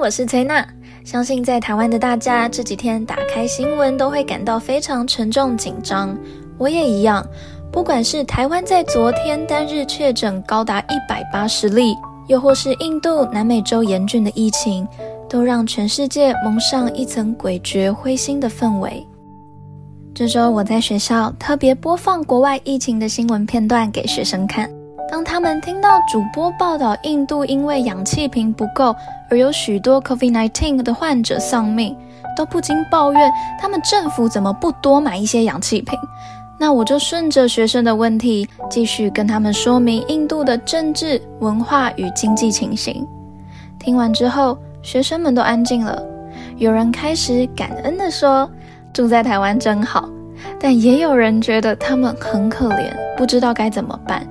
我是崔娜。相信在台湾的大家这几天打开新闻都会感到非常沉重紧张，我也一样。不管是台湾在昨天单日确诊高达一百八十例，又或是印度、南美洲严峻的疫情，都让全世界蒙上一层诡谲灰心的氛围。这周我在学校特别播放国外疫情的新闻片段给学生看。当他们听到主播报道印度因为氧气瓶不够而有许多 COVID-19 的患者丧命，都不禁抱怨他们政府怎么不多买一些氧气瓶。那我就顺着学生的问题，继续跟他们说明印度的政治、文化与经济情形。听完之后，学生们都安静了，有人开始感恩地说：“住在台湾真好。”但也有人觉得他们很可怜，不知道该怎么办。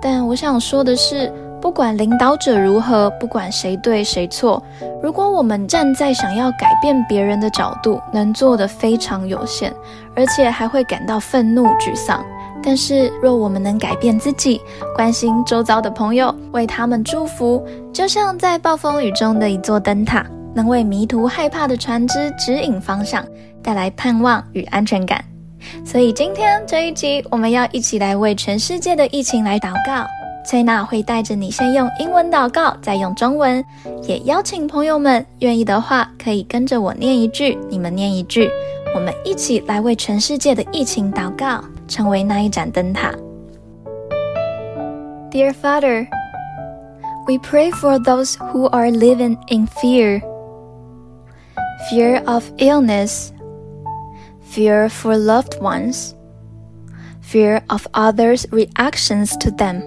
但我想说的是，不管领导者如何，不管谁对谁错，如果我们站在想要改变别人的角度，能做的非常有限，而且还会感到愤怒、沮丧。但是，若我们能改变自己，关心周遭的朋友，为他们祝福，就像在暴风雨中的一座灯塔，能为迷途害怕的船只指引方向，带来盼望与安全感。所以今天这一集，我们要一起来为全世界的疫情来祷告。崔娜会带着你先用英文祷告，再用中文。也邀请朋友们愿意的话，可以跟着我念一句，你们念一句，我们一起来为全世界的疫情祷告，成为那一盏灯塔。Dear Father, we pray for those who are living in fear, fear of illness. Fear for loved ones, fear of others' reactions to them.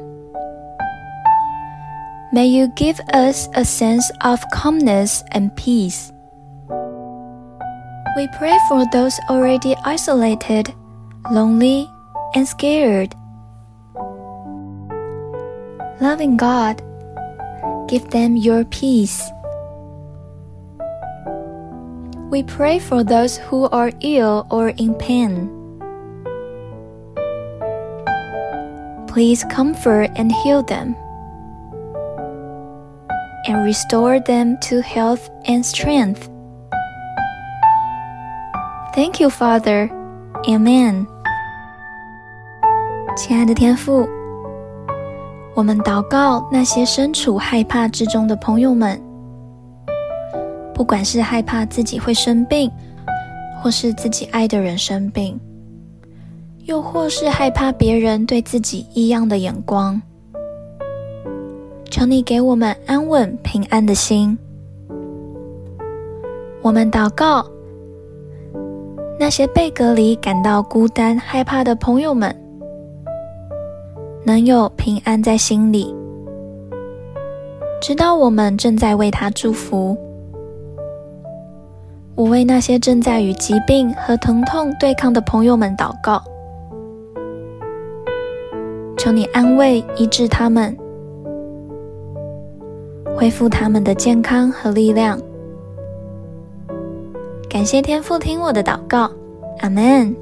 May you give us a sense of calmness and peace. We pray for those already isolated, lonely, and scared. Loving God, give them your peace. We pray for those who are ill or in pain. Please comfort and heal them, and restore them to health and strength. Thank you, Father. Amen. 亲爱的天父，我们祷告那些身处害怕之中的朋友们。 不管是害怕自己会生病，或是自己爱的人生病，又或是害怕别人对自己异样的眼光，求你给我们安稳平安的心。我们祷告，那些被隔离感到孤单害怕的朋友们，能有平安在心里，知道我们正在为他祝福。我为那些正在与疾病和疼痛对抗的朋友们祷告，求你安慰、医治他们，恢复他们的健康和力量。感谢天父听我的祷告，阿门。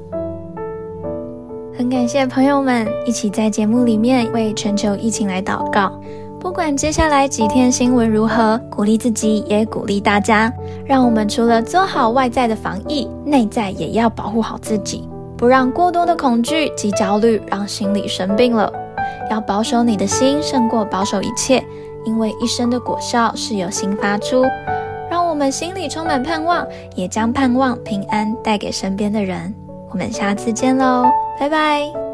很感谢朋友们一起在节目里面为全球疫情来祷告。不管接下来几天新闻如何，鼓励自己也鼓励大家，让我们除了做好外在的防疫，内在也要保护好自己，不让过多的恐惧及焦虑让心里生病了。要保守你的心胜过保守一切，因为一生的果效是由心发出。让我们心里充满盼望，也将盼望平安带给身边的人。我们下次见喽，拜拜。